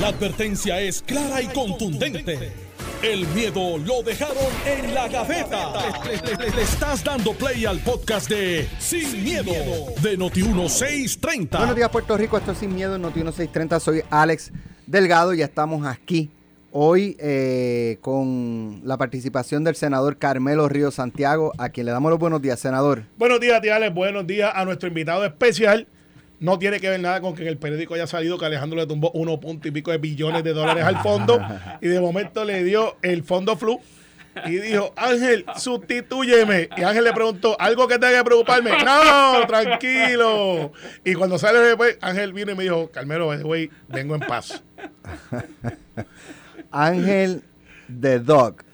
La advertencia es clara y contundente. El miedo lo dejaron en la gaveta. Le, le- le estás dando play al podcast de Sin, miedo, de Noti1630. Buenos días, Puerto Rico. Esto es Sin Miedo en Noti 1630. Soy Alex Delgado y ya estamos aquí hoy eh, con la participación del senador Carmelo Río Santiago, a quien le damos los buenos días, senador. Buenos días, tía Alex. Buenos días a nuestro invitado especial. No tiene que ver nada con que en el periódico haya salido que Alejandro le tumbó uno punto y pico de billones de dólares al fondo y de momento le dio el fondo flu y dijo, Ángel, sustitúyeme. Y Ángel le preguntó, ¿algo que tenga que preocuparme? No, tranquilo. Y cuando sale después, Ángel vino y me dijo, Carmelo, güey, vengo en paz. Ángel The Dog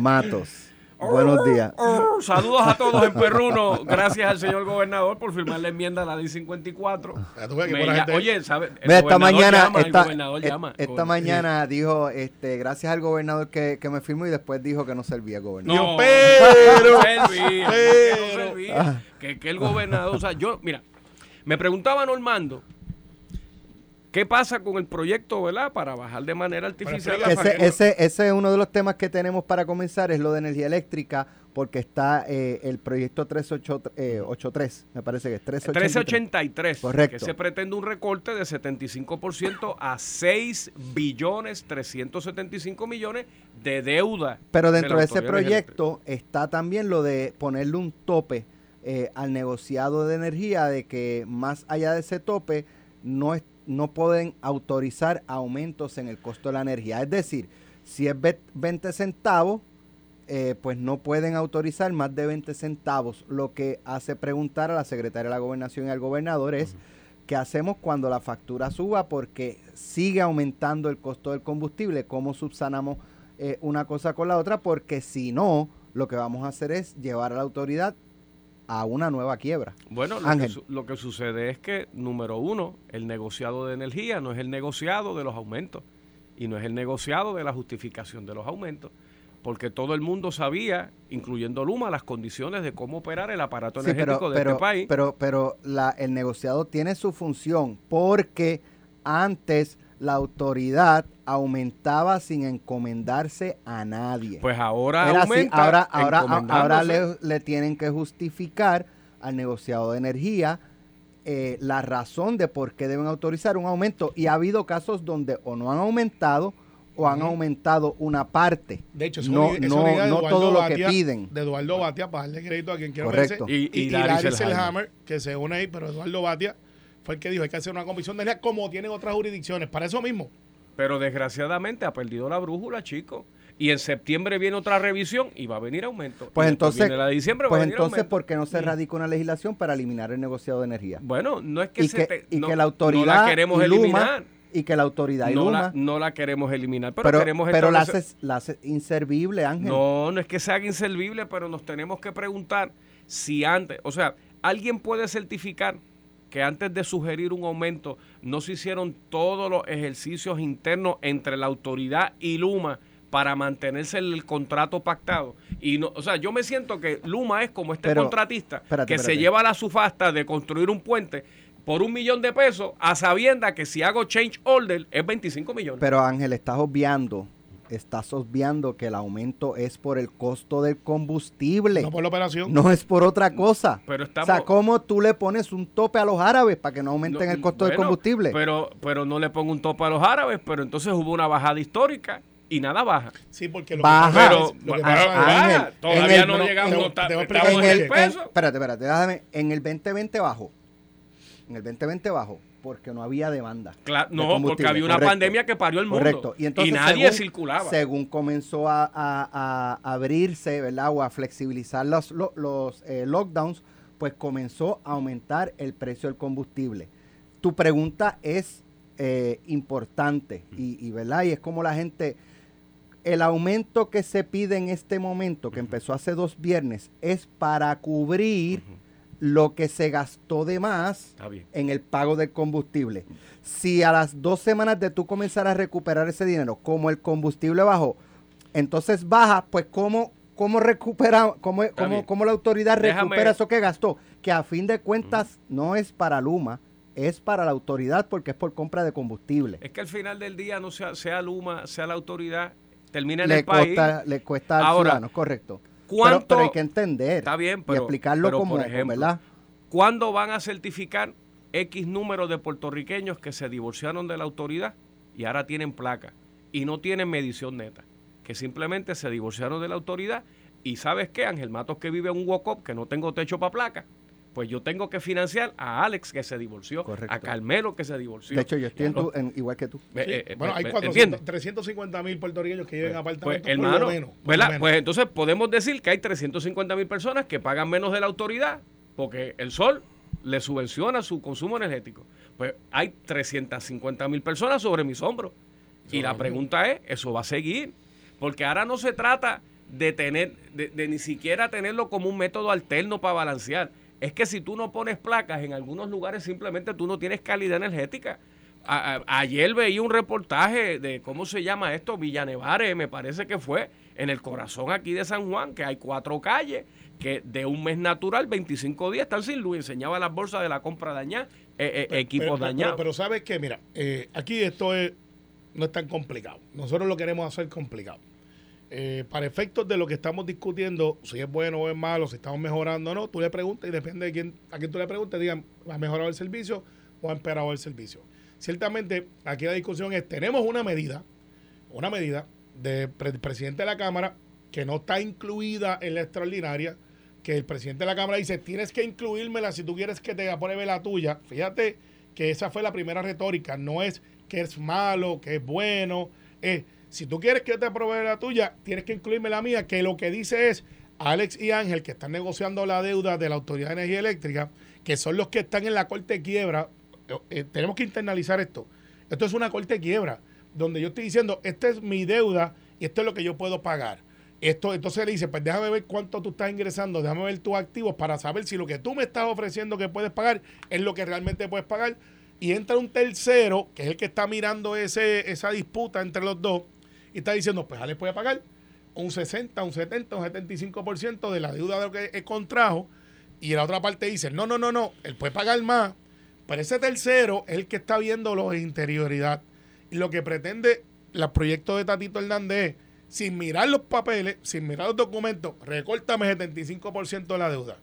Matos. Buenos días. Saludos a todos en Perruno. Gracias al señor gobernador por firmar la enmienda a la ley 54. Ya tú ves que Me gente- Oye, ¿sabes? El Mira, esta mañana, llama, el esta, gobernador eh, llama. esta mañana dijo, este, gracias al gobernador que, que me firmó y después dijo que no servía gobernador. No, pero- no servía, pero- que no servía, que, que el gobernador, o sea, yo, mira, me preguntaba Normando, ¿qué pasa con el proyecto, verdad? Para bajar de manera artificial la Ese, factura? ese, ese es uno de los temas que tenemos para comenzar, es lo de energía eléctrica, porque está eh, el proyecto 383, me parece que es 383. 1383, Correcto. que se pretende un recorte de 75% a 6 billones 375 millones de deuda. Pero dentro la de ese proyecto está también lo de ponerle un tope eh, al negociado de energía, de que más allá de ese tope no, es, no pueden autorizar aumentos en el costo de la energía. Es decir, si es ve- 20 centavos, eh, pues no pueden autorizar más de 20 centavos. Lo que hace preguntar a la secretaria de la gobernación y al gobernador es qué hacemos cuando la factura suba porque sigue aumentando el costo del combustible, cómo subsanamos eh, una cosa con la otra, porque si no, lo que vamos a hacer es llevar a la autoridad a una nueva quiebra. Bueno, lo que, lo que sucede es que, número uno, el negociado de energía no es el negociado de los aumentos y no es el negociado de la justificación de los aumentos, porque todo el mundo sabía, incluyendo Luma, las condiciones de cómo operar el aparato Sí, energético pero, de pero, este país. pero, pero la- el negociado tiene su función porque antes la autoridad aumentaba sin encomendarse a nadie. pues ahora Era así, aumenta ahora, ahora, ahora encomendándose. le, le tienen que justificar al negociado de energía eh, la razón de por qué deben autorizar un aumento. Y ha habido casos donde o no han aumentado o han aumentado una parte. De hecho, es no, una- es no, idea de no todo lo que Batia- piden. De Eduardo Batia, para darle crédito a quien quiera Correcto. Y- y Y, y Larry. Selhammer, que se une ahí, pero Eduardo Batia fue el que dijo, hay que hacer una comisión de energía como tienen otras jurisdicciones. Para eso mismo. Pero desgraciadamente ha perdido la brújula, chicos. Y en septiembre viene otra revisión y va a venir aumento. Pues Y entonces, viene la de diciembre, va pues a venir entonces aumento. ¿por qué no se radica una legislación para eliminar el negociado de energía? Bueno, no es que y se que, te- y no- que la autoridad no la queremos y Luma- eliminar. y que la autoridad y no, Luma la, no la queremos eliminar, pero, pero, queremos pero la, haces inservible, Ángel. No, no es que se haga inservible, pero nos tenemos que preguntar si antes, o sea, alguien puede certificar que antes de sugerir un aumento no se hicieron todos los ejercicios internos entre la autoridad y Luma para mantenerse el contrato pactado. Y no, o sea, yo me siento que Luma es como este Pero, contratista espérate, que se lleva la sufasta de construir un puente por un millón de pesos a sabienda que si hago change order es 25 millones. Pero Ángel, estás obviando, estás obviando que el aumento es por el costo del combustible. No por la operación. No es por otra cosa. Pero O estamos- sea, ¿cómo tú le pones un tope a los árabes para que no aumenten No, el costo del combustible? Pero, pero no le pongo un tope a los árabes, pero entonces hubo una bajada histórica y nada baja. Sí, porque lo Baja. que Pero lo baja, todavía el- no llegamos, te- te en en el, el peso. en- espérate, espérate, déjame. En el 2020 bajó. En el 2020 bajó porque no había demanda. De no, porque había una correcto. pandemia que parió el mundo. Correcto. Y, entonces, nadie según- circulaba. Según comenzó a, a- a abrirse, ¿verdad? O a flexibilizar los, lo- los, eh, lockdowns, pues comenzó a aumentar el precio del combustible. Tu pregunta es eh, importante y, y, ¿verdad? Y es como la gente... El aumento que se pide en este momento, que empezó hace dos viernes, es para cubrir lo que se gastó de más en el pago del combustible. Si a las dos semanas de tú comenzar a recuperar ese dinero, como el combustible bajó, entonces baja, pues ¿cómo, cómo recupera, cómo, cómo, cómo la autoridad Déjame- recupera eso que gastó? Que a fin de cuentas no es para Luma, es para la autoridad porque es por compra de combustible. Es que al final del día, no sea, sea Luma, sea la autoridad, termina en le el país. cuesta, le cuesta al Ahora, ciudadano, correcto. ¿Cuánto- pero hay que entender Está bien, y explicarlo pero, como, por ejemplo, ¿verdad? ¿Cuándo van a certificar X número de puertorriqueños que se divorciaron de la autoridad y ahora tienen placa y no tienen medición neta? Que simplemente se divorciaron de la autoridad y ¿sabes qué? Ángel Matos que vive en un walk-up que no tengo techo para placa. Pues yo tengo que financiar a Alex que se divorció, Correcto. a Carmelo que se divorció. De hecho, yo estoy en tu- en- igual que tú. Sí, eh, eh, bueno, hay ¿me- 400, ¿entiendes? 350 mil puertorriqueños que viven en Pues, apartamentos. por hermano, lo menos, por lo ¿verdad? menos. Pues entonces podemos decir que hay 350 mil personas que pagan menos de la autoridad porque el sol le subvenciona su consumo energético. Pues hay 350 mil personas sobre mis hombros. Y la pregunta es, ¿eso va a seguir? Porque ahora no se trata de tener, de, de ni siquiera tenerlo como un método alterno para balancear. Es que si tú no pones placas en algunos lugares, simplemente tú no tienes calidad energética. A- a- ayer veía un reportaje de, ¿cómo se llama esto? Villanevare, me parece que fue, en el corazón aquí de San Juan, que hay cuatro calles que de un mes natural, 25 días, están sin luz. Enseñaba las bolsas de la compra dañadas, eh, eh, equipos pero, pero- dañados. Pero, sabes que, mira, eh, aquí esto es, no es tan complicado. Nosotros lo queremos hacer complicado. Eh, para efectos de lo que estamos discutiendo, si es bueno o es malo, si estamos mejorando o no, tú le preguntas y depende de quién, a quién tú le preguntes, digan, ¿ha mejorado el servicio o ha empeorado el servicio? Ciertamente, aquí la discusión es, tenemos una medida, una medida del presidente de la Cámara que no está incluida en la extraordinaria, que el presidente de la Cámara dice, tienes que incluírmela si tú quieres que te apruebe la tuya. Fíjate que esa fue la primera retórica, no es que es malo, que es bueno, es, si tú quieres que yo te apruebe la tuya, tienes que incluirme la mía, que lo que dice es, Alex y Ángel, que están negociando la deuda de la Autoridad de Energía Eléctrica, que son los que están en la corte de quiebra, eh, tenemos que internalizar esto. Esto es una corte de quiebra, donde yo estoy diciendo, esta es mi deuda y esto es lo que yo puedo pagar. Esto, entonces le dice, pues déjame ver cuánto tú estás ingresando, déjame ver tus activos para saber si lo que tú me estás ofreciendo que puedes pagar es lo que realmente puedes pagar. Y entra un tercero, que es el que está mirando ese, esa disputa entre los dos, y está diciendo, pues Alex puede pagar un 60, un 70, un 75% de la deuda de lo que contrajo. Y la otra parte dice, no, no, no, no, él puede pagar más. Pero ese tercero es el que está viendo los interioridad. Y lo que pretende el proyecto de Tatito Hernández es, sin mirar los papeles, sin mirar los documentos, recórtame 75% de la deuda.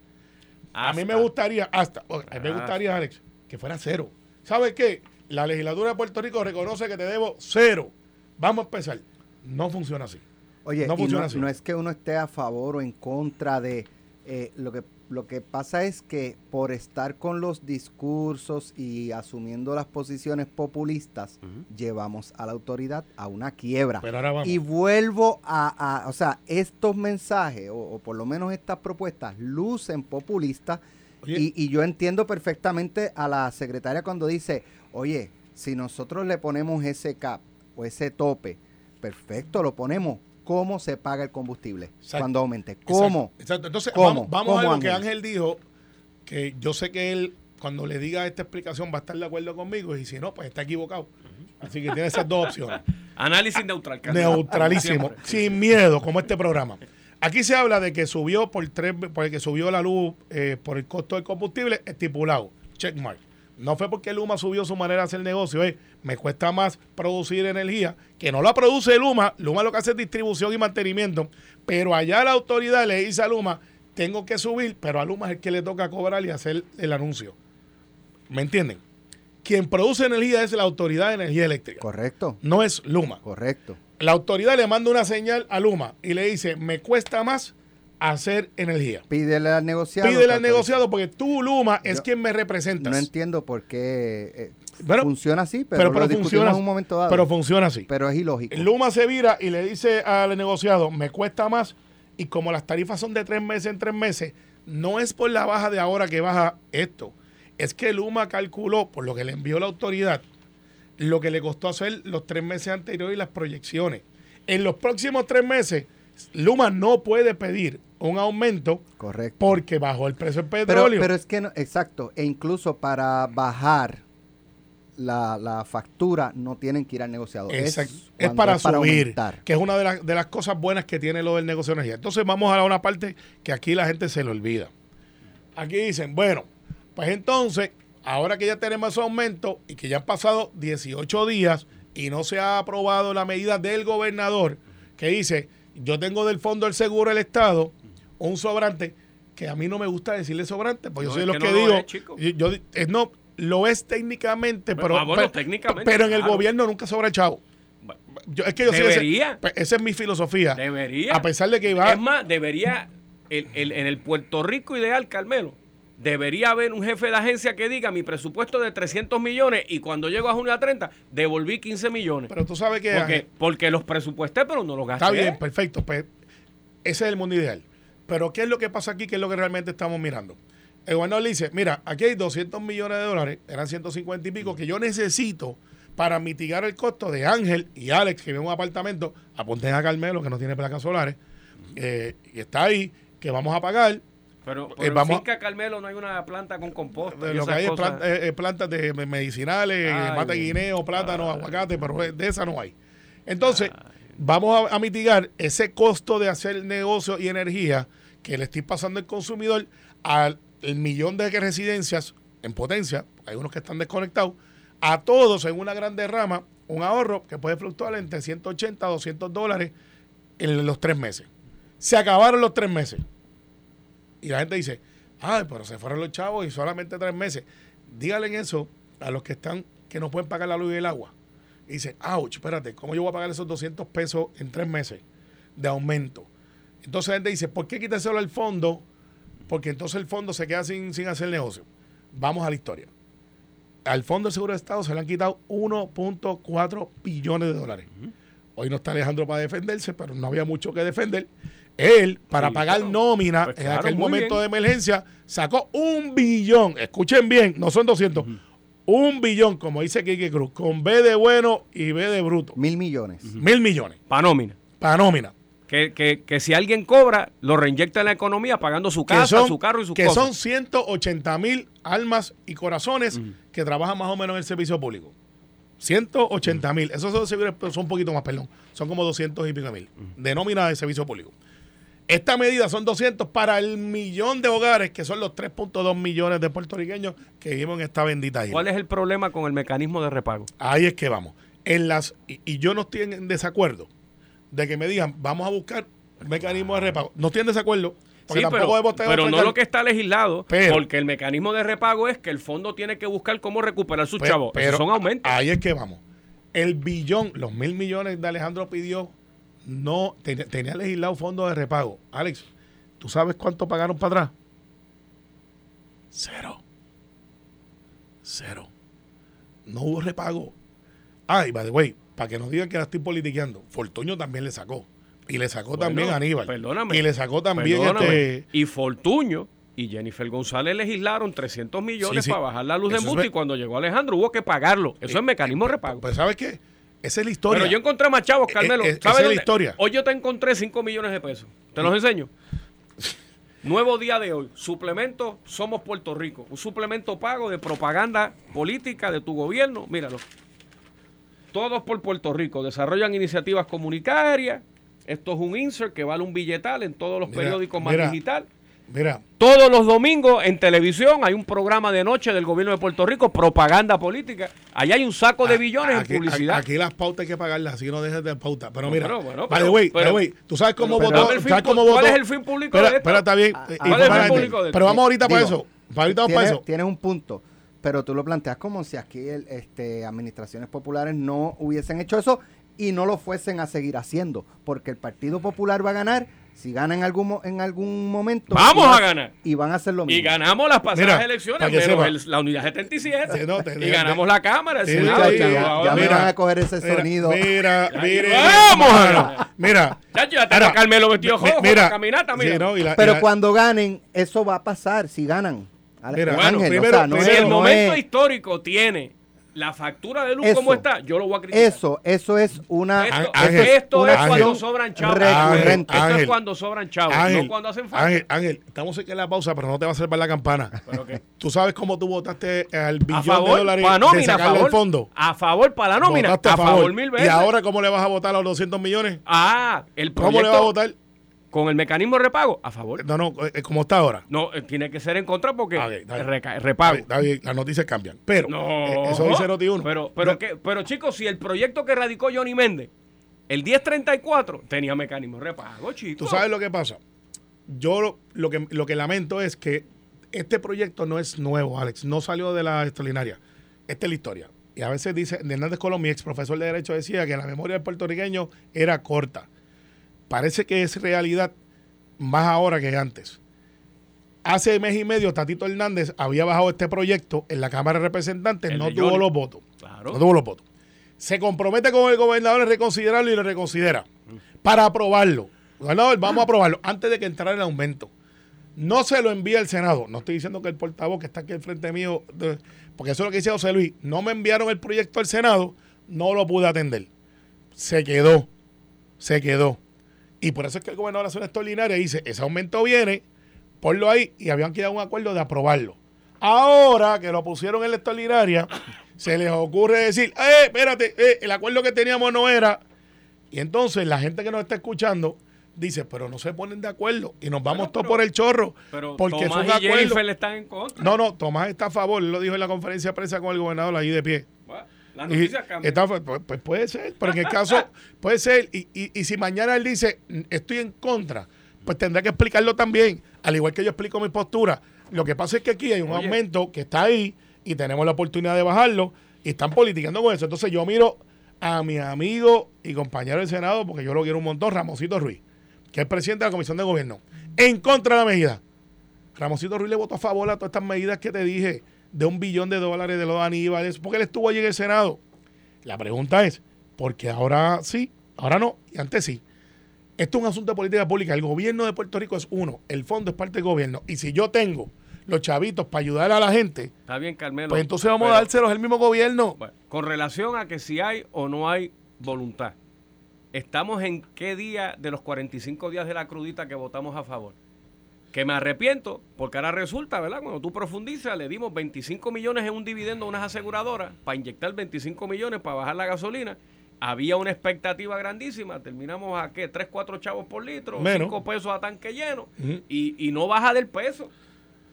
A mí me gustaría, hasta, a mí me gustaría, Alex, que fuera cero. ¿Sabes qué? La legislatura de Puerto Rico reconoce que te debo cero. Vamos a empezar. No funciona así. Oye, No funciona no, así. no es que uno esté a favor o en contra de eh, lo que lo que pasa es que por estar con los discursos y asumiendo las posiciones populistas llevamos a la autoridad a una quiebra Pero ahora vamos. y vuelvo a, a- o sea estos mensajes o, o por lo menos estas propuestas lucen populistas y, y yo entiendo perfectamente a la secretaria cuando dice oye si nosotros le ponemos ese cap o ese tope perfecto lo ponemos cómo se paga el combustible Exacto. cuando aumente cómo Exacto. Entonces, ¿Cómo? vamos, vamos a ¿Cómo, lo que Ángel? Dijo, que yo sé que él, cuando le diga esta explicación, va a estar de acuerdo conmigo, y si no, pues está equivocado. Así que tiene esas dos opciones. Análisis neutral. Carlos. Neutralísimo, sin miedo, como este programa. Aquí se habla de que subió por tres, porque subió la luz eh, por el costo del combustible estipulado. Checkmark. No fue porque Luma subió su manera de hacer negocio, eh, me cuesta más producir energía, que no la produce Luma, Luma lo que hace es distribución y mantenimiento, pero allá la autoridad le dice a Luma, tengo que subir, pero a Luma es el que le toca cobrar y hacer el anuncio. ¿Me entienden? Quien produce energía es la autoridad de energía eléctrica, correcto no es Luma. correcto La autoridad le manda una señal a Luma y le dice, me cuesta más hacer energía. pídele al negociado Pídele al negociado porque tú, Luma, es Yo- quien me representas. no entiendo por qué eh, Bueno, funciona así pero, pero, funciona, en un momento dado pero funciona así. pero es ilógico Luma se vira y le dice al negociado, me cuesta más y como las tarifas son de tres meses en tres meses, no es por la baja de ahora que baja esto. Es que Luma calculó, por lo que le envió la autoridad, lo que le costó hacer los tres meses anteriores y las proyecciones. En los próximos tres meses, Luma no puede pedir un aumento correcto porque bajó el precio del petróleo. pero es que, no, exacto, e incluso para bajar la, la factura no tienen que ir al negociador. Exacto. Es, para subir, aumentar. que es una de, las- de las cosas buenas que tiene lo del negocio de energía. Entonces vamos a la una parte que aquí la gente se le olvida. Aquí dicen, bueno, pues entonces ahora que ya tenemos ese aumento y que ya han pasado 18 días y no se ha aprobado la medida del gobernador que dice, yo tengo del Fondo del Seguro del Estado un sobrante, que a mí no me gusta decirle sobrante, porque No, yo soy los que no lo digo, es, chico. yo, yo- es no, lo es técnicamente, pero, Ah, pero, técnicamente, pero en el claro. gobierno nunca sobra chavo. Yo, es que yo soy ese- Debería. pues, esa es mi filosofía. Debería. A pesar de que va... Es más, debería, el- el- en el Puerto Rico ideal, Carmelo, debería haber un jefe de agencia que diga mi presupuesto de 300 millones y cuando llego a junio a 30 devolví 15 millones. pero tú sabes que... porque, porque los presupuesté, pero no los gasté. Está bien, perfecto. Pues, ese es el mundo ideal. Pero ¿qué es lo que pasa aquí? ¿Qué es lo que realmente estamos mirando? El gobernador le dice, mira, aquí hay 200 millones de dólares, eran 150 y pico, que yo necesito para mitigar el costo de Ángel y Alex, que viven en un apartamento, apunten a Carmelo, que no tiene placas solares, eh, y está ahí, que vamos a pagar. Pero, pero Eh, en Finca Carmelo no hay una planta con composta. y lo que hay es cosas. eh, eh, plantas de me- medicinales, mata guineo, plátano, aguacate, pero de esa no hay. Entonces, vamos a, mitigar ese costo de hacer negocio y energía que le estoy pasando al consumidor al millón de residencias en potencia, hay unos que están desconectados, a todos en una gran derrama, un ahorro que puede fluctuar entre 180 a 200 dólares en los tres meses. Se acabaron los tres meses. Y la gente dice, ay, pero se fueron los chavos y solamente tres meses. Díganle eso a los que están, que no pueden pagar la luz y el agua. Y dice, ouch, espérate, ¿cómo yo voy a pagar esos 200 pesos en tres meses de aumento? Entonces la gente dice, ¿por qué quitárselo al fondo? Porque entonces el fondo se queda sin, sin hacer negocio. Vamos a la historia. Al Fondo del Seguro de Estado se le han quitado 1.4 billones de dólares. Hoy no está Alejandro para defenderse, pero no había mucho que defender. Él, para Sí, pagar claro. nómina Pues en aquel momento bien. de emergencia, sacó un billón. Escuchen bien, no son 200. Un billón, como dice Kike Cruz, con B de bueno y B de bruto. Mil millones. Mil millones Pa' nómina. para nómina. Que, que, que si alguien cobra, lo reinyecta en la economía pagando su Que casa, son, su carro y sus que cosas. son 180 mil almas y corazones que trabajan más o menos en el servicio público. 180 mil. Esos son, servicios- son un poquito más, perdón. Son como 200 y pico mil de nómina de servicio público. Esta medida son 200 para el millón de hogares, que son los 3.2 millones de puertorriqueños que viven en esta bendita isla. ¿Cuál es el problema con el mecanismo de repago? Ahí es que vamos. En las y, y yo no estoy en desacuerdo de que me digan, vamos a buscar un mecanismo de repago. No estoy en desacuerdo, porque Sí, tampoco pero, pero no lo que está legislado, Pero- porque el mecanismo de repago es que el fondo tiene que buscar cómo recuperar sus Pe- chavos. Esos son aumentos. Ahí es que vamos. El billón, los mil millones de Alejandro pidió, no ten- tenía legislado fondo de repago. Alex, ¿tú sabes cuánto pagaron para atrás? Cero. Cero. No hubo repago. Ah, y by the way, para que nos digan que la estoy politiqueando, Fortuño también le sacó. Y le sacó Bueno, también a Aníbal. perdóname. Y le sacó también este. Y Fortuño y Jennifer González legislaron 300 millones Sí, sí. para bajar la luz de es multa y cuando llegó Alejandro hubo que pagarlo. Eso es mecanismo de repago. Pues, ¿sabes qué? Esa es la historia. Pero yo encontré más chavos, Eh, Carmelo. eh, esa ¿Sabes es la historia. Hoy yo te encontré 5 millones de pesos. Te los enseño. Nuevo día de hoy. Suplemento Somos Puerto Rico. Un suplemento pago de propaganda política de tu gobierno. Míralo. Todos por Puerto Rico. Desarrollan iniciativas comunitarias. Esto es un insert que vale un billetal en todos los Mira, periódicos más mira. digital. Mira, Todos los domingos en televisión hay un programa de noche del gobierno de Puerto Rico, propaganda política. Allá hay un saco de billones Ah, Aquí- en publicidad. Aquí, las pautas hay que pagarlas, así no dejes de pauta. Pero No, mira, pero bueno, by the pero- way, by the pero- way, tú sabes cómo pero votó. dame el fin ¿sabes pu- cómo ¿cuál votó? es el fin público Espera, de esto? espera, está bien. Ah, eh, ¿cuál es el fin público de esto? Pero vamos ahorita para Digo, eso. Para ahorita vamos para Tienes, eso. tienes un punto, pero tú lo planteas como si aquí el, este, administraciones populares no hubiesen hecho eso y no lo fuesen a seguir haciendo, porque el Partido Popular va a ganar si gana en algún, en algún momento. Vamos a ganar. Y van a hacer lo mismo. Y ganamos las pasadas Mira, elecciones, menos el- la unidad 77. Sí, no, te- y ganamos la Cámara, el Sí, Senado. sí, y ya, me mira, van a coger ese Mira, sonido. Mira, Ya, mire. vamos, mano. Mira. Ya, ya te Mira, a Carmelo vestido rojo mira, caminata, mira. sí, no, y la- y Pero la- cuando ganen, eso va a pasar, si ganan. Mira, Bueno, Ángel, primero- o sea, no si es- el no momento es- histórico tiene la factura de luz Eso. como está, yo lo voy a criticar. Eso, eso es una. Esto, Ángel, esto una es cuando sobran chavos. recurrente. Esto es cuando sobran chavos, Ángel, no cuando hacen falta. Ángel, Ángel, estamos aquí en la pausa, pero no te va a salvar la campana. ¿Pero qué? ¿Tú sabes cómo tú votaste al A billón de dólares para de nómina, a sacarle favor. el fondo? A favor para la nómina. Votaste A favor mil veces. ¿Y ahora cómo le vas a votar a los 200 millones? Ah, el ¿Cómo proyecto. le vas a votar? Con el mecanismo de repago, a favor. No, no, eh, como está ahora. No, eh, tiene que ser en contra porque Ah, ok, está bien. reca- repago. Bien, las noticias cambian. Pero, No. eh, eso dice Noti uno. Pero, pero, ¿qué? pero chicos, si el proyecto que radicó Johnny Méndez, el 1034, tenía mecanismo de repago, chicos. ¿Tú sabes lo que pasa? Yo lo, lo que, lo que lamento es que este proyecto no es nuevo, Alex. No salió de la extraordinaria. Esta es la historia. Y a veces dice, Hernández Colón, mi ex profesor de Derecho, decía que la memoria del puertorriqueño era corta. Parece que es realidad más ahora que antes. Hace mes y medio, Tatito Hernández había bajado este proyecto en la Cámara de Representantes, El no de tuvo los votos. Claro. No tuvo los votos. Se compromete con el gobernador a reconsiderarlo y lo reconsidera para aprobarlo. Gobernador, vamos a aprobarlo antes de que entrara el aumento. No se lo envía al Senado. No estoy diciendo que el portavoz que está aquí al frente mío, porque eso es lo que dice José Luis. No me enviaron el proyecto al Senado, no lo pude atender. Se quedó, se quedó. Y por eso es que el gobernador hace una extraordinaria y dice, ese aumento viene, ponlo ahí, y habían quedado un acuerdo de aprobarlo. Ahora que lo pusieron en la extraordinaria, se les ocurre decir, eh, espérate, eh, el acuerdo que teníamos no era. Y entonces la gente que nos está escuchando dice, pero no se ponen de acuerdo y nos vamos todos por el chorro. Pero porque Tomás es un y acuerdo. Le están en contra. No, no, Tomás está a favor, él lo dijo en la conferencia de prensa con el gobernador ahí de pie. Y noticias cambian. está- pues, pues puede ser, pero en el caso puede ser. Y, y- y si mañana él dice "Mm, estoy en contra, pues tendrá que explicarlo también, al igual que yo explico mi postura. Lo que pasa es que aquí hay un Oye. aumento que está ahí y tenemos la oportunidad de bajarlo y están politicando con eso. Entonces yo miro a mi amigo y compañero del Senado, porque yo lo quiero un montón, Ramosito Ruiz, que es presidente de la Comisión de Gobierno, en contra de la medida. Ramosito Ruiz le votó a favor a todas estas medidas que te dije de un billón de dólares de los aníbales, porque él estuvo allí en el Senado. La pregunta es, ¿por qué ahora sí, ahora no y antes sí? Esto es un asunto de política pública. El gobierno de Puerto Rico es uno, el fondo es parte del gobierno. Y si yo tengo los chavitos para ayudar a la gente, Está bien, Carmelo. pues entonces vamos pero- a dárselos al mismo gobierno. Bueno, con relación a que si hay o no hay voluntad, estamos en qué día de los 45 días de la crudita que votamos a favor. Que me arrepiento, porque ahora resulta, ¿verdad? Cuando tú profundizas, le dimos 25 millones en un dividendo a unas aseguradoras para inyectar 25 millones para bajar la gasolina. Había una expectativa grandísima. Terminamos a qué? 3, 4 chavos por litro, Menos. 5 pesos a tanque lleno. Y, y no baja del peso.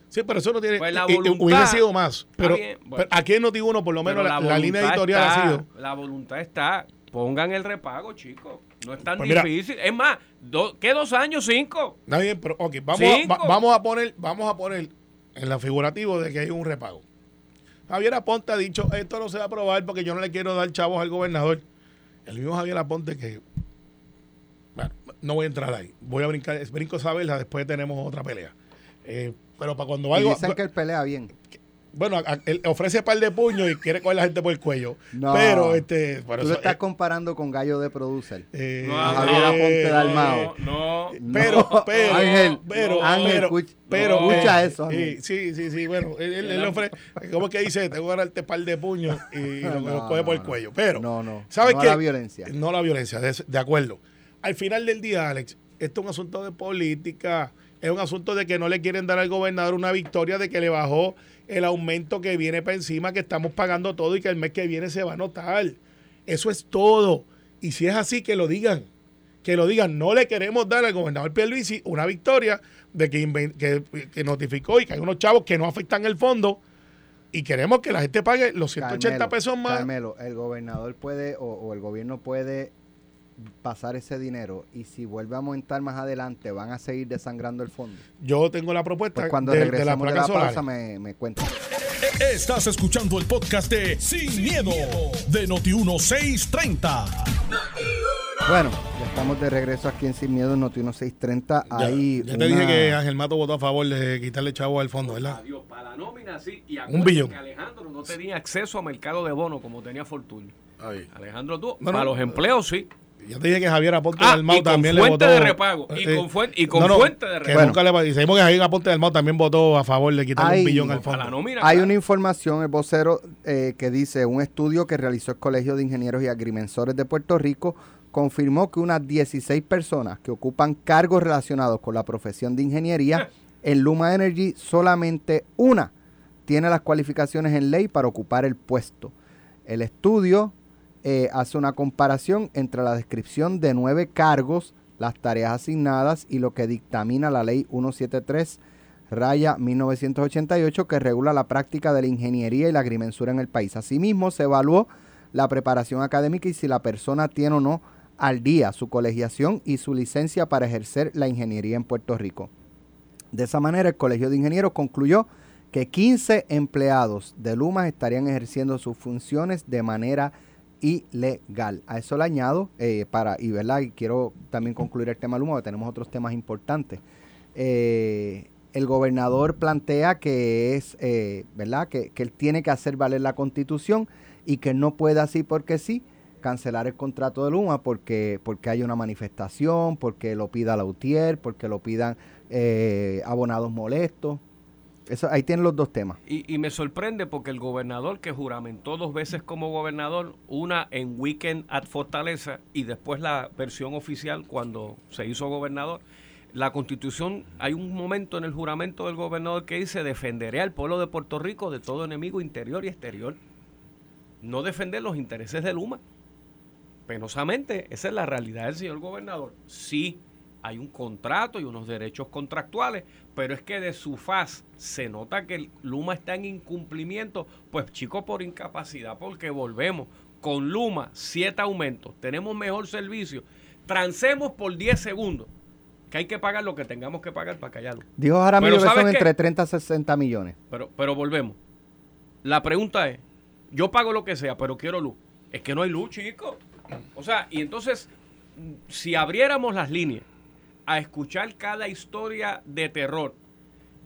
Sí, pero eso no tiene. Pues la voluntad- sido más. Pero, bien, bueno. pero aquí en Noti uno, por lo menos, la, la línea editorial está, ha sido. La voluntad está. Pongan el repago, chicos. No es tan Pues mira. difícil. Es más, do- ¿qué dos años? Cinco. Está bien, pero ok, vamos a, Cinco. va- vamos a poner, vamos a poner en la figurativo de que hay un repago. Javier Aponte ha dicho, esto no se va a aprobar porque yo no le quiero dar chavos al gobernador. El mismo Javier Aponte que, bueno, no voy a entrar ahí. Voy a brincar, brinco esa vela, después tenemos otra pelea. Eh, pero para cuando Y algo, dicen que él pelea bien. Bueno, a- él ofrece par de puños y quiere coger a la gente por el cuello. No. Pero este, por Tú eso, lo estás eh, comparando con Gallo de Producer. eh, No, a Javier Aponte eh, Dalmao. No, no. Pero, No, pero, Ángel, pero, Ángel, pero, escucha- pero, escucha eh, eso, Ángel. Sí, sí, sí, bueno, él, él, él ofrece, ¿cómo es que dice? Tengo que ganarte par de puños y lo, No, lo coge por el no, cuello. Pero, no, no, ¿sabes no a qué? la violencia. No a la violencia, de, de acuerdo. Al final del día, Alex, esto es un asunto de política, es un asunto de que no le quieren dar al gobernador una victoria de que le bajó el aumento que viene para encima, que estamos pagando todo y que el mes que viene se va a notar. Eso es todo. Y si es así, que lo digan. Que lo digan. No le queremos dar al gobernador Pierluisi una victoria de que, que, que notificó y que hay unos chavos que no afectan el fondo y queremos que la gente pague los 180 Carmelo, pesos más. Carmelo, el gobernador puede o, o el gobierno puede pasar ese dinero y si vuelve a aumentar más adelante van a seguir desangrando el fondo. Yo tengo la propuesta Pues cuando de, de la de, placa la solar. pausa me, me cuentan. Estás escuchando el podcast de Sin, miedo, de Noti1630. Bueno, ya estamos de regreso aquí en Sin Miedo en Noti 1630. Ya, te una- dije que Ángel Mato votó a favor de quitarle chavo al fondo, ¿verdad? Adiós, para la nómina sí. Y Un billón. que Alejandro no tenía acceso a mercado de bono como tenía Fortunio. Ahí. Alejandro tú, para los empleos sí. Ya te dije que Javier Aponte Ah, del Mau con también le fuente votó. de repago, y Eh, con fuen- y con fuente de que repago. nunca le- y sabemos que Javier Aponte del Mau también votó a favor de quitarle Ay, un billón al fondo. nómina. Hay claro. una información, el vocero, eh, que dice, un estudio que realizó el Colegio de Ingenieros y Agrimensores de Puerto Rico confirmó que unas 16 personas que ocupan cargos relacionados con la profesión de ingeniería en Luma Energy, solamente una tiene las cualificaciones en ley para ocupar el puesto. El estudio eh, hace una comparación entre la descripción de nueve cargos las tareas asignadas y lo que dictamina la ley 173 raya 1988 que regula la práctica de la ingeniería y la agrimensura en el país. Asimismo, se evaluó la preparación académica y si la persona tiene o no al día su colegiación y su licencia para ejercer la ingeniería en Puerto Rico. De esa manera, el Colegio de Ingenieros concluyó que 15 empleados de Luma estarían ejerciendo sus funciones de manera ilegal. A eso le añado, eh, para, y verdad, y quiero también concluir el tema Luma, porque tenemos otros temas importantes. Eh, el gobernador plantea que es, eh, ¿verdad?, que, que, él tiene que hacer valer la constitución y que no puede así porque sí cancelar el contrato de Luma porque, porque hay una manifestación, porque lo pida la UTIER, porque lo pidan abonados molestos. Ahí tienen los dos temas. Y, y, me sorprende porque el gobernador que juramentó dos veces como gobernador, una en Weekend at Fortaleza y después la versión oficial cuando se hizo gobernador, la constitución, hay un momento en el juramento del gobernador que dice defenderé al pueblo de Puerto Rico de todo enemigo interior y exterior. No defender los intereses de Luma. Penosamente, esa es la realidad del señor gobernador. Sí, hay un contrato y unos derechos contractuales, pero es que de su faz se nota que Luma está en incumplimiento, pues chico por incapacidad, porque volvemos con Luma, siete aumentos, tenemos mejor servicio, transemos por 10 segundos, que hay que pagar lo que tengamos que pagar para callarlo. Dijo Jaramillo que son entre 30 a 60 millones. Pero, pero volvemos. La pregunta es, yo pago lo que sea, pero quiero luz. Es que no hay luz, chico. O sea, y entonces, si abriéramos las líneas a escuchar cada historia de terror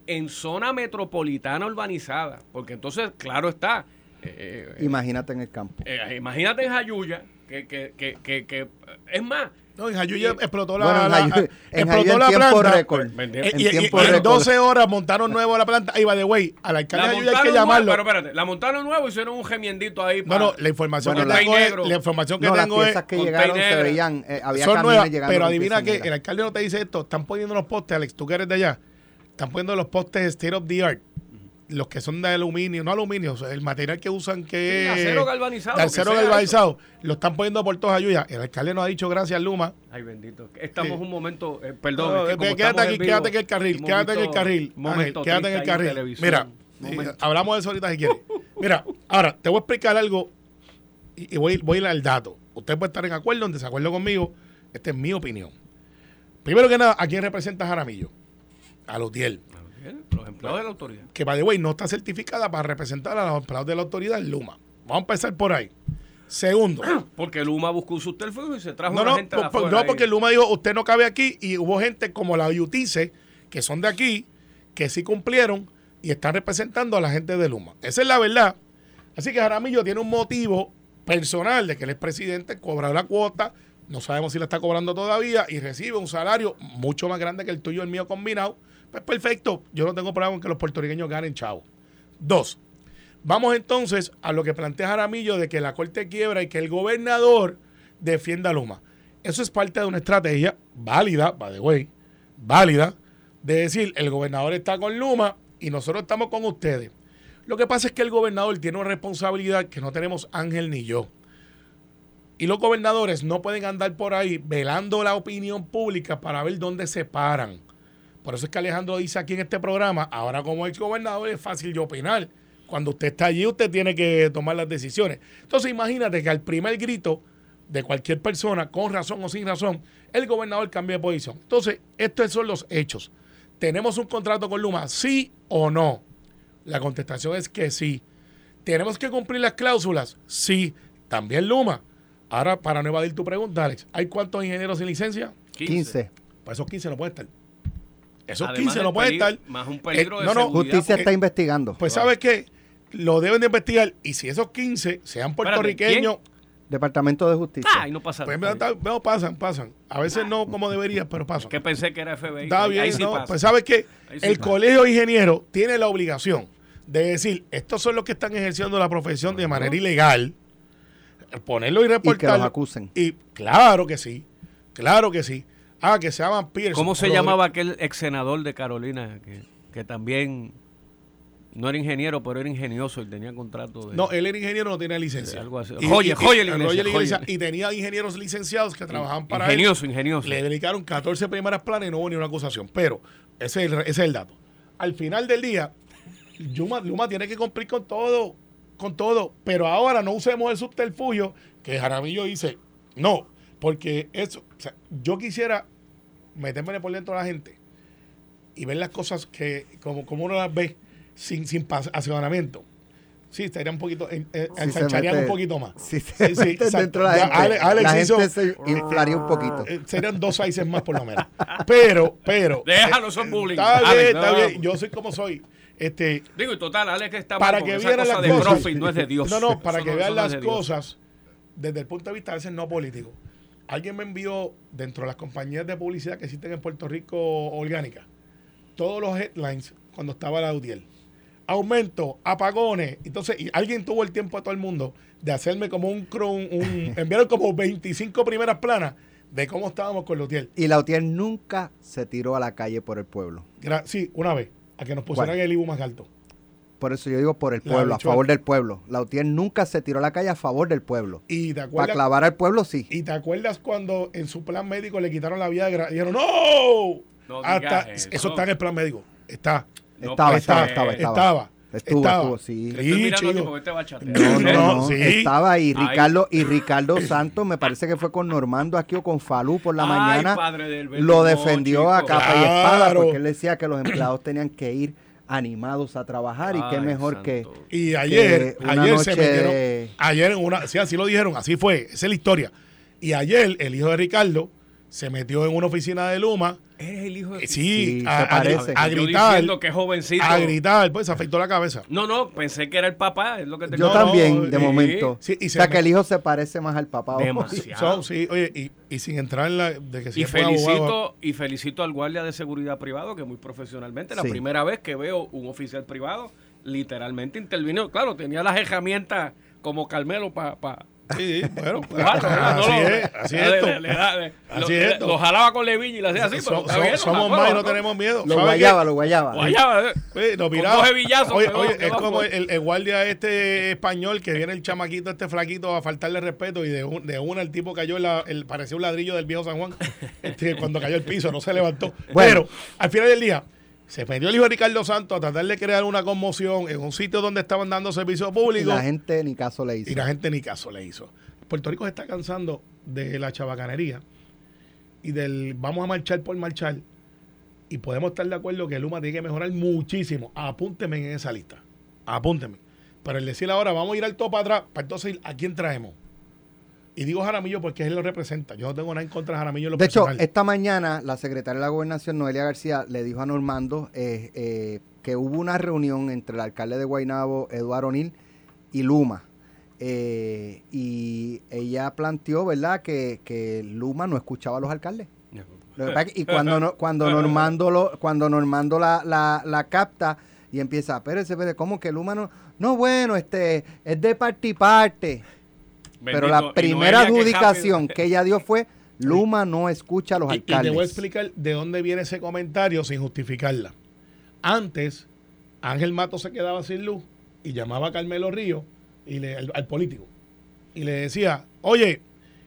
en zona metropolitana urbanizada, porque entonces, claro está. Eh, imagínate en el campo. Eh, imagínate en Jayuya, que, que, que, que, es más, no, en Jayuya explotó la, bueno, en la, explotó la planta. Récord. En, y, tiempo y, en 12 horas montaron nuevo la planta. Ahí va de güey. A la alcalde de Jayuya hay que llamarlo. pero espérate, la montaron nuevo y hicieron un gemiendito ahí. Para, bueno, la información que tengo es, la información que no, tengo las piezas que llegaron se veían, eh, había son nuevas, pero adivina que el alcalde no te dice esto. Están poniendo los postes, Alex, tú que eres de allá. Están poniendo los postes state of the art los que son de aluminio, no aluminio, el material que usan que es acero galvanizado. acero galvanizado, lo están poniendo por todas ayudas. El alcalde nos ha dicho gracias, Luma. Ay, bendito. Estamos un momento, eh, perdón. quédate aquí, quédate en el carril, quédate en el carril. quédate en el carril. Mira, eh, hablamos de eso ahorita si quieres. Mira, ahora te voy a explicar algo y, voy, voy a ir al dato. Usted puede estar en acuerdo o en desacuerdo conmigo. Esta es mi opinión. Primero que nada, ¿a quién representa Jaramillo? A los 10 los empleados de la autoridad. Que, by the way, no está certificada para representar a los empleados de la autoridad en Luma. Vamos a empezar por ahí. Segundo. Porque Luma buscó su teléfono y se trajo no, no, gente No, porque Luma dijo, usted no cabe aquí y hubo gente como la Utice, que son de aquí, que sí cumplieron y están representando a la gente de Luma. Esa es la verdad. Así que Jaramillo tiene un motivo personal de que él es presidente, cobra la cuota, no sabemos si la está cobrando todavía y recibe un salario mucho más grande que el tuyo y el mío combinado pues perfecto, yo no tengo problema con que los puertorriqueños ganen, chavo. Dos, vamos entonces a lo que plantea Jaramillo de que la corte quiebra y que el gobernador defienda a Luma. Eso es parte de una estrategia válida, by the way, válida, de decir, el gobernador está con Luma y nosotros estamos con ustedes. Lo que pasa es que el gobernador tiene una responsabilidad que no tenemos Ángel ni yo. Y los gobernadores no pueden andar por ahí velando la opinión pública para ver dónde se paran. Por eso es que Alejandro dice aquí en este programa, ahora como ex gobernador es fácil de opinar. Cuando usted está allí, usted tiene que tomar las decisiones. Entonces imagínate que al primer grito de cualquier persona, con razón o sin razón, el gobernador cambia de posición. Entonces, estos son los hechos. ¿Tenemos un contrato con Luma? ¿Sí o no? La contestación es que sí. ¿Tenemos que cumplir las cláusulas? Sí. También Luma. Ahora, para no evadir tu pregunta, Alex, ¿hay cuántos ingenieros sin licencia? 15. Pues esos 15 no pueden estar. Esos 15 no pueden estar. Más un peligro eh, de no, Justicia está investigando. Pues, ¿sabes qué? Lo deben de investigar. Y si esos 15 sean puertorriqueños. Departamento de Justicia. Ah, no pasa pues, no, pasan, pasan. A veces no como debería, pero pasan. Que pensé que era FBI. Está bien, no. Pues sabes que el colegio de ingenieros tiene la obligación de decir, estos son los que están ejerciendo la profesión de manera ilegal, ponerlo y reportarlo. Y que los acusen. Y claro que sí, claro que sí. Ah, que se llaman Pierce. ¿Cómo se llamaba aquel ex senador de Carolina que, también No era ingeniero, pero era ingenioso y tenía contrato de... No, él era ingeniero, no tenía licencia. Algo así. Y- Joye, y- joye y- joye joye. Y tenía ingenieros licenciados que trabajaban para él. ingenioso, ingenioso. Le dedicaron 14 primeras planas y no hubo ni una acusación. Pero ese es el, ese es el dato. Al final del día, Luma, Luma tiene que cumplir con todo, con todo. Pero ahora no usemos el subterfugio que Jaramillo dice, no, porque eso, o sea, yo quisiera meterme por dentro de la gente y ver las cosas que, como, como uno las ve, sin, sin asesoramiento. Sí, estaría un poquito, Si se ensancharían un poquito más. Si se Sí, sí, dentro de la gente, Ale- Alex la hizo- gente se inflaría un poquito. Eh, serían dos sizes más por lo menos. Pero, pero. Déjalo, eh, son bullying. Está bien, Alex, está no. bien. Yo soy como soy. Este, Digo, y total, Alex que está para que vieran cosa las de cosas. profit no es de Dios. No, no, para Eso que no- vean no las de cosas desde el punto de vista a veces no político. Alguien me envió dentro de las compañías de publicidad que existen en Puerto Rico orgánicas todos los headlines cuando estaba la UDIEL. Aumento, apagones. Entonces, y alguien tuvo el tiempo a todo el mundo de hacerme como un, cron- un enviaron como 25 primeras planas de cómo estábamos con la UDIEL. Y la UTIER nunca se tiró a la calle por el pueblo. Gra- Sí, una vez, a que nos pusieran ¿Cuál? el IBU más alto. Por eso yo digo por el pueblo, a favor del pueblo. La UTIER nunca se tiró a la calle a favor del pueblo. Y te Para acuerdas, clavar al pueblo, sí. y te acuerdas cuando en su plan médico le quitaron la vida de gra- dijeron, ¡No! No Hasta, digas eso. eso. está en el plan médico. Está. No estaba, estaba, estaba, estaba, Estaba. Estuvo, Estaba. estuvo, sí. Te estoy mirando aquí chico. este. No, no, No, no, sí. estaba ahí Ay. Ricardo y Ricardo Santos, me parece que fue con Normando aquí o con Falú por la Ay, mañana. padre del Verbo, Lo no, defendió a capa y espada porque él decía que los empleados tenían que ir animados a trabajar y qué mejor santo. que Y ayer, una ayer se metieron. de- Ayer en una. Sí, así lo dijeron, así fue. Esa es la historia. Y ayer el hijo de Ricardo se metió en una oficina de Luma. Eres el hijo de... eh, Sí, Sí, a, se a- parece. a Yo gritar. diciendo que jovencito. A gritar, pues se afectó la cabeza. No, no, pensé que era el papá, es lo que te yo también, no, de momento. sí, y o se sea me- que el hijo se parece más al papá. Demasiado. Son, sí, oye, y, y sin entrar en la. De que si Y abogado- felicito, y felicito al guardia de seguridad privado que muy profesionalmente, la Sí. primera vez que veo un oficial privado, literalmente intervino. Claro, tenía las herramientas como Carmelo para Sí, sí, bueno, así lo- es, así es le- esto. le- le da- le- Así lo, es le- esto. lo jalaba con Levin y le hacía así, So- pero so- está bien, lo somos más y lo no tenemos miedo. Lo guayaba, lo guayaba. Guayaba, eh. Sí, nos Con miraba. dos hebillazos, Oye, pegó, oye, es como el, el guardia este español que viene el chamaquito este flaquito a faltarle respeto y de, un- de una el tipo cayó, en la, el, parecía un ladrillo del viejo San Juan este, cuando cayó al piso, no se levantó. Bueno. Pero al final del día se metió el hijo de Ricardo Santos a tratar de crear una conmoción en un sitio donde estaban dando servicio Y público la gente ni caso le hizo. y la gente ni caso le hizo. Puerto Rico se está cansando de la chabacanería y del vamos a marchar por marchar. Y podemos estar de acuerdo que Luma tiene que mejorar muchísimo. Apúnteme en esa lista. Apúnteme. Pero el decir ahora, vamos a ir al topo atrás, para entonces, ¿a quién traemos? Y digo Jaramillo porque él lo representa. Yo no tengo nada en contra de Jaramillo en lo De hecho, esta mañana la secretaria de la Gobernación, Noelia García, le dijo a Normando eh, eh, que hubo una reunión entre el alcalde de Guaynabo, Eduardo O'Neill, y Luma. Eh, y ella planteó, ¿verdad?, que, que Luma no escuchaba a los alcaldes. Y cuando, no- cuando Normando, lo, cuando Normando la, la, la capta y empieza, espérese, espérese, ¿cómo que Luma no? No, bueno, este es de parte y parte. Pero la primera adjudicación que ella dio fue, Luma no escucha a los Y- Y, te alcaldes. voy a explicar de dónde viene ese comentario sin justificarla. Antes, Ángel Mato se quedaba sin luz y llamaba a Carmelo Río y le, al, al político y le decía, oye,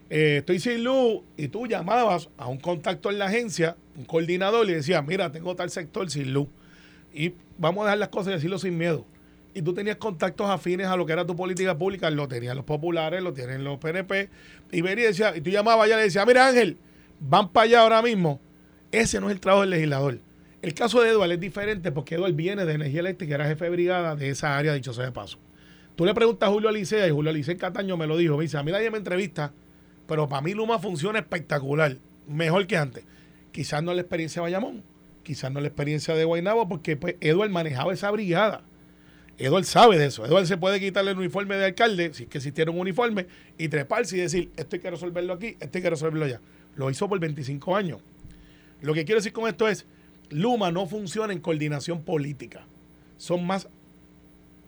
eh, estoy sin luz y tú llamabas a un contacto en la agencia, un coordinador, y le decías, mira, tengo tal sector sin luz y vamos a dejar las cosas y decirlo sin miedo. Y tú tenías contactos afines a lo que era tu política pública, lo tenían los populares, lo tienen los PNP, y venía y decía, y tú llamabas allá y le decías, mira Ángel, van para allá ahora mismo. Ese no es el trabajo del legislador. El caso de Eduardo es diferente porque Eduardo viene de energía eléctrica, era jefe de brigada de esa área, dicho sea de paso. Tú le preguntas a Julio Alicea y Julio Alicea Cataño me lo dijo, me dice, a mí nadie me entrevista, pero para mí Luma funciona espectacular, mejor que antes. Quizás no la experiencia de Bayamón, quizás no la experiencia de Guaynabo, porque pues, Eduardo manejaba esa brigada. Eduardo sabe de eso. Eduardo se puede quitarle el uniforme de alcalde, si es que existiera un uniforme, y treparse y decir, esto hay que resolverlo aquí, esto hay que resolverlo allá. Lo hizo por 25 años. Lo que quiero decir con esto es, Luma no funciona en coordinación política. Son más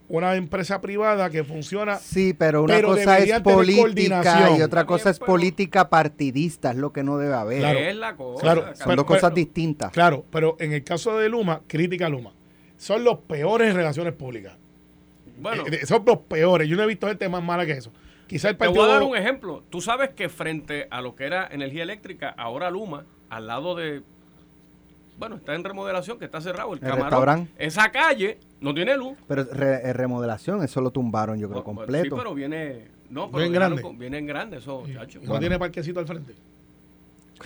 una empresa privada que funciona Sí, pero una Pero cosa es política y otra cosa es pero- política partidista, es lo que no debe haber. Claro. Es la cosa. Claro, Son pero- dos cosas pero- distintas. Claro, pero en el caso de Luma, crítica a Luma. Son los peores en relaciones públicas. Bueno, Eh, son los peores. Yo no he visto gente más mala que eso. Quizá el te voy partido. a dar un ejemplo. Tú sabes que frente a lo que era energía eléctrica, ahora Luma, al lado de. Bueno, está en remodelación, que está cerrado el, El camarón. restaurante. Esa calle no tiene luz. Pero re- eh, remodelación, eso lo tumbaron, yo creo, Bueno, completo. Sí, pero viene. No, pero dejaron grande. con- viene en grande, eso, chacho. no tiene parquecito al frente.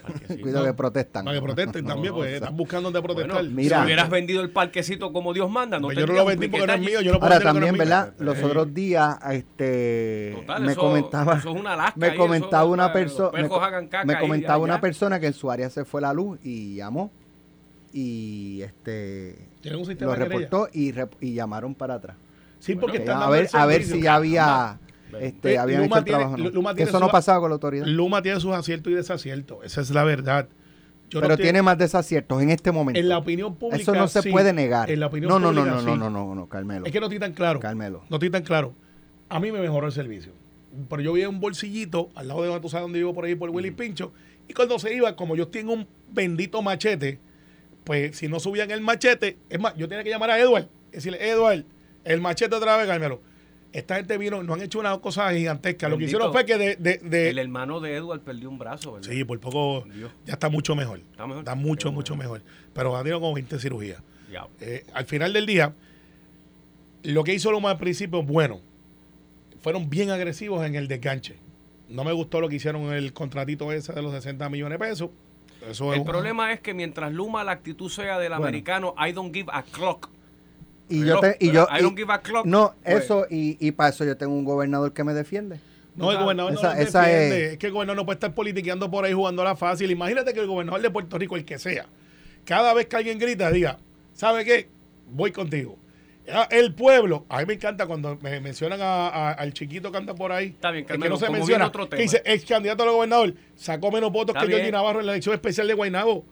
Parquecito. Cuidado que protestan. Para que protesten también, no, pues o sea, están buscando dónde protestar. Bueno, Mira. si hubieras vendido el parquecito como Dios manda, no Pues yo no lo vendí porque no es mío. Yo no puedo Ahora no también. ¿verdad? Los otros días, este, Total, me eso- comentaba, eso es una lasca me comentaba eso, una persona, me, comentaba una persona que en su área se fue la luz y llamó y este Tienen un sistema lo de reportó y, rep- y llamaron para atrás. Sí, porque Que están a ver, a ver si ya había. Este, habían Luma hecho el tiene- trabajo. ¿no? Luma tiene eso su- no pasaba con la autoridad. Luma tiene sus aciertos y desaciertos. Esa es la verdad. Yo pero tiene más desaciertos en este momento. En la opinión pública. eso no se sí. puede negar. En la opinión no, no, no, no, no, sí. no, no, no, Carmelo. Es que no estoy tan claro. Carmelo. No estoy tan claro. A mí me mejoró el servicio. Pero yo vi un bolsillito al lado de donde tú sabes dónde vivo por ahí por Willy Mm. Pincho. Y cuando se iba, como yo tengo un bendito machete, pues si no subían el machete, es más, yo tenía que llamar a Edward. y Decirle, Edward, el machete otra vez, Carmelo. Esta gente vino, no han hecho una cosa gigantesca. Lo que hicieron fue que de. de- de- El hermano de Edward perdió un brazo, ¿verdad? sí, por poco Dios. ya está mucho mejor. Está mejor. Está mucho, Qué mucho bueno. mejor. Pero ha tenido como 20 cirugías. Eh, al final del día, lo que hizo Luma al principio, bueno, fueron bien agresivos en el desganche. No me gustó lo que hicieron en el contratito ese de los 60 millones de pesos. Eso es El un- problema es que mientras Luma la actitud sea del Bueno. americano, I don't give a clock. Y Pero- yo te, y yo I y- don't give a clock. no, Pues, eso y, y para eso yo tengo un gobernador que me defiende. No, el gobernador Esa- no esa defiende. es- Es... que el gobernador no puede estar politiqueando por ahí jugando a la fácil. Imagínate que el gobernador de Puerto Rico, el que sea, cada vez que alguien grita, diga, ¿sabe qué? Voy contigo. Ah, El pueblo, a mí me encanta cuando me mencionan a- a- al chiquito que anda por ahí. Está bien, que no se menciona. Que dice, ex candidato a gobernador, sacó menos votos Está que Jordi. Navarro en la elección especial de Guaynabo.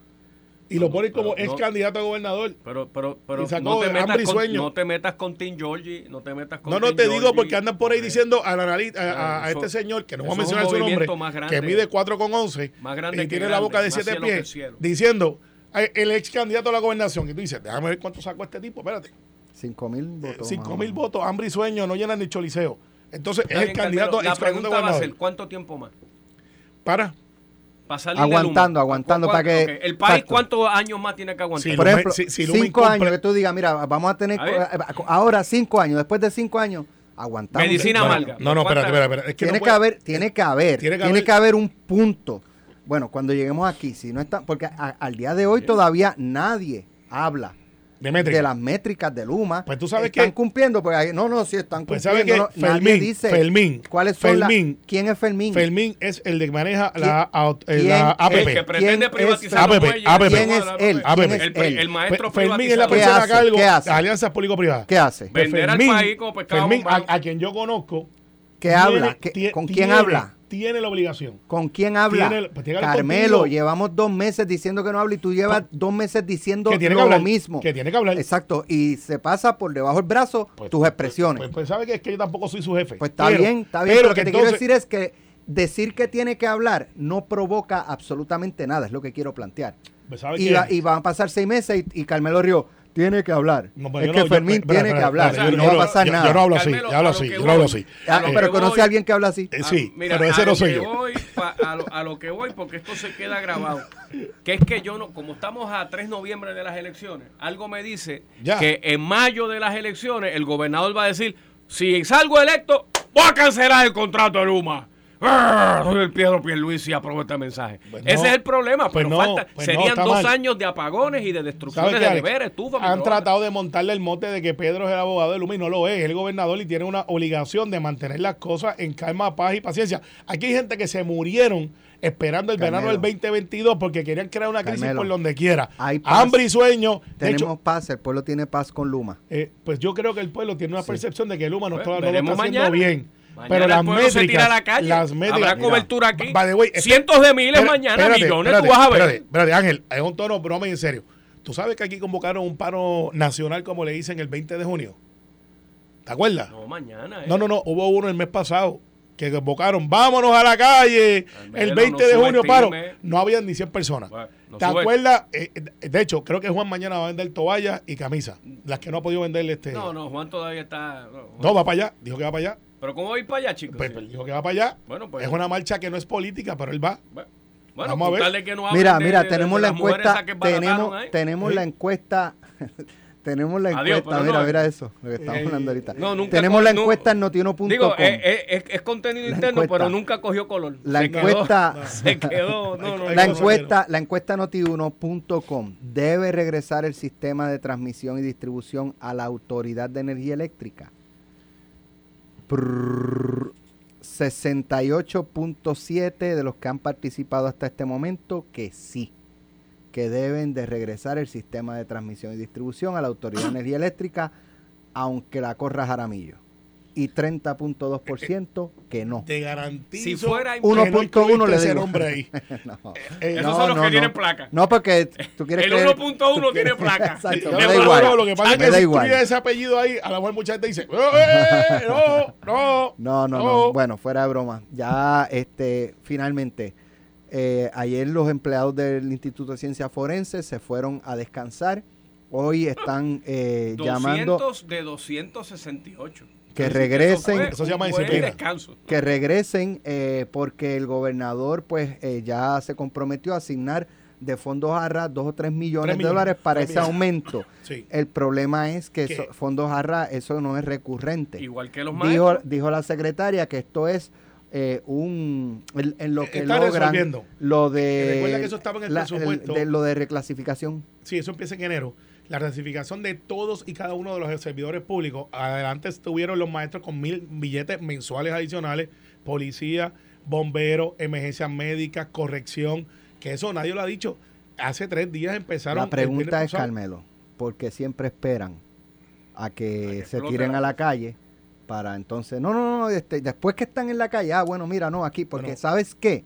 Y lo ponen como ex candidato a gobernador. Pero, pero, pero no, te metas con, sueño. no te metas con Tim Georgie, no te metas con No, no Tim te digo Georgie, porque andan por ahí diciendo a, la a- a- este señor, que no voy a mencionar su nombre, movimiento más grande. que mide 4 con 11 Más grande y que tiene la boca de más 7 cielo que pies, diciendo "Ay, el ex candidato a la gobernación. Y tú dices, déjame ver cuánto sacó este tipo, espérate. Cinco mil votos. 5 más o mil votos, hambre y sueño, no llenan ni choliseo. Entonces Está es el candidato La candidato a pregunta va a gobernador. ser, ¿cuánto tiempo más? Para. Para salir de Aguantando, aguantando ¿Cu- para que- ¿El país exacto. cuántos años más tiene que aguantar? Por ejemplo, si- si Luma cinco incumple- años que tú digas, mira, vamos a tener A ver. co- ahora cinco años, después de cinco años, aguantamos. Medicina Bueno, amarga. No, no, espérate, ¿Cuántas- espérate, espérate. Es que tiene, no que haber, tiene que haber, Tiene tiene que que, haber- haber un punto. Bueno, cuando lleguemos aquí, si no está, porque a- al día de hoy todavía nadie habla de métrica. de las métricas de Luma. Pues tú sabes están que- cumpliendo, porque hay- no, no, sí están Pues cumpliendo. ¿sabes qué? no, nadie Fermín, dice Fermín, cuáles son las- Fermín. ¿Quién es Fermín? Fermín es el que maneja la, eh, quién la? APP. El que pretende ¿Quién privatizar APP. APP. ¿Quién es él? APP. ¿Quién es El, él? el maestro Fe- Fermín es la privatizador. ¿Qué persona a hace? cargo ¿Qué de alianzas público-privadas. ¿Qué hace? Ve- Vender al país como pescado Fermín, a, quien yo conozco. ¿Qué tiene- habla? ¿Qué- tie- ¿Con quién tiene- habla? Tiene la obligación. ¿Con quién habla? Tiene- pues tiene que Carmelo, contigo. llevamos dos meses diciendo que no habla y tú llevas dos meses diciendo Que tiene que lo hablar. mismo. Que tiene que hablar. Exacto, y se pasa por debajo del brazo Pues- tus expresiones. Pues, pues sabe que es que yo tampoco soy su jefe. Pues está Pero- bien, está bien. pero lo que te entonces- quiero decir es que decir que tiene que hablar no provoca absolutamente nada, es lo que quiero plantear. pues sabe Y, que- va- y van a pasar seis meses y, y Carmelo Río tiene que hablar. No, es que no, yo- Fermín tiene que hablar. yo no va a no- pasar yo- nada. Yo no hablo así, Carmelo, yo hablo así, yo no hablo así. Ah, pero conoce a alguien que habla así. Eh, sí, Ah, mira, pero ese no soy yo. voy, pa- a, lo, a lo que voy, porque esto se queda grabado, que es que yo no, como estamos a 3 de noviembre de las elecciones, algo me dice Ya. que en mayo de las elecciones el gobernador va a decir, si salgo electo, voy a cancelar el contrato de Luma. ¡Arr! Soy el Pedro Pierluisi y apruebo este mensaje. Pues no. Ese es el problema, Pues pero no, falta, pues serían dos mal. años de apagones y de ¿Sabes destrucciones de neveras, estufa, Han microondas. tratado de montarle el mote de que Pedro es el abogado de Luma y no lo es. Es el gobernador y tiene una obligación de mantener las cosas en calma, paz y paciencia. Aquí hay gente que se murieron esperando el Carmelo. verano del 2022 porque querían crear una crisis Carmelo. por donde quiera. Hay paz. Hambre y sueño. Tenemos hecho, paz, el pueblo tiene paz con Luma. eh, pues yo creo que el pueblo tiene una Sí. percepción de que Luma no, Pues, está, no lo está haciendo mañana. bien. Mañana Pero las métricas, se tira a la calle. las métricas, Habrá mira, cobertura aquí. by the way, este- Cientos de miles mañana, espérate, millones, espérate, tú vas a ver. Espérate, espérate, Ángel, es un tono broma y en serio. ¿Tú sabes que aquí convocaron un paro nacional, como le dicen, el 20 de junio? ¿Te acuerdas? No, mañana. eh. No, no, no, hubo uno el mes pasado que convocaron, vámonos a la calle el 20 no de junio, paro. No habían ni 100 personas. Bueno, no ¿Te sube- acuerdas? Eh, eh, de hecho, creo que Juan mañana va a vender toallas y camisas. Las que no ha podido vender este. No, no, Juan todavía está. no, Juan- No, va para allá. Dijo que va para allá. Pero ¿cómo va a ir para allá, chicos? Pues, pues, dijo que va para allá. Bueno, pues- es una marcha que no es política, pero él va. Bueno, Vamos a ver. que no Mira, de- mira, de- tenemos de la encuesta, tenemos, tenemos Sí. la encuesta, tenemos la Adiós, encuesta, mira, no. mira eso, lo que estamos Eh, hablando ahorita. no, nunca tenemos la co- no- encuesta en notiuno.com. Digo, eh, eh, es, es contenido La interno, encuesta. pero nunca cogió color. La Se encuesta- Quedó, se quedó. No, no, Hay la encuesta, la encuesta notiuno.com debe regresar el sistema de transmisión y distribución a la Autoridad de Energía Eléctrica. Prrrr, 68.7 de los que han participado hasta este momento que sí, que deben de regresar el sistema de transmisión y distribución a la Autoridad de Energía Eléctrica, aunque la corra Jaramillo. Y 30.2% que no. Te garantizo. Si fuera que no 1.1 incluiste le ese digo. nombre ahí. No. Eh, Esos No, son los no, que no. tienen placa. No, porque tú quieres El creer- 1.1 tú tiene quieres- placa. Exacto, No, me da no, igual. no, lo que pasa Me es que si igual. escribes ese apellido ahí, a la mejor mucha gente dice, "Eh, eh, no, no, No, no, no. Bueno, fuera de broma. Ya, este, finalmente, eh, ayer los empleados del Instituto de Ciencias Forenses se fueron a descansar. Hoy están eh, 200 llamando de 268. Que regresen, Eso se llama descanso. que regresen, eh, porque el gobernador, pues, eh, ya se comprometió a asignar de fondos ARRA dos o tres millones Tres de millones, dólares para ese millones. aumento. Sí. El problema es que fondos ARRA, eso no es recurrente. Igual que los dijo, maestros. dijo la secretaria que esto es eh, un en, en lo que Está logran resolviendo. lo de Recuerda que eso estaba en el presupuesto. de lo de reclasificación Sí, eso empieza en enero. La ratificación de todos y cada uno de los servidores públicos. Adelante estuvieron los maestros con mil billetes mensuales adicionales, policía, bomberos, emergencias médicas, corrección, que eso nadie lo ha dicho. Hace tres días empezaron. la pregunta es pasado. Carmelo porque siempre esperan a que, A que se tiren a la calle para entonces no no no este, después que están en la calle ah bueno mira no aquí porque Bueno. sabes qué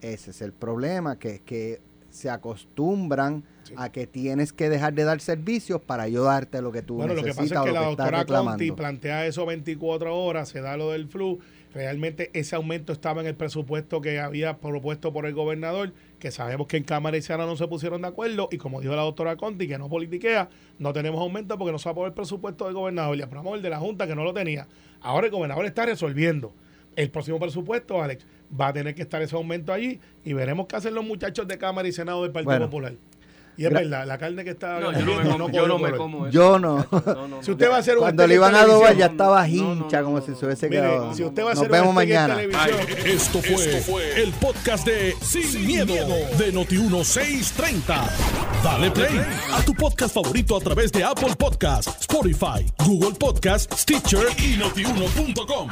ese es el problema que que se acostumbran Sí. a que tienes que dejar de dar servicios para yo darte lo que tú Bueno, lo que necesitas pasa es que la que doctora reclamando. Conti plantea eso 24 horas, se da lo del flu. Realmente ese aumento estaba en el presupuesto que había propuesto por el gobernador, que sabemos que en Cámara y Senado no se pusieron de acuerdo, y como dijo la doctora Conti, que no politiquea, no tenemos aumento porque no se va a poner el presupuesto del gobernador, y aprobamos el de la Junta que no lo tenía. Ahora el gobernador está resolviendo. El próximo presupuesto, Alex, va a tener que estar ese aumento allí y veremos qué hacen los muchachos de Cámara y Senado del Partido Bueno. Popular. Y es verdad, la carne que está No, yo no me comiendo como, cogió yo no me color. como eso. Yo no. No, no, Si usted va a hacer un Cuando le iban a adobar ya estaba No, no, hincha no, como si se hubiese Mire, quedado. si usted va a Nos hacer vemos steak en mañana. televisión, Esto fue, fue el podcast de Sin, miedo, de Noti1630. Dale play a tu podcast favorito a través de Apple Podcasts, Spotify, Google Podcasts, Stitcher y notiuno.com.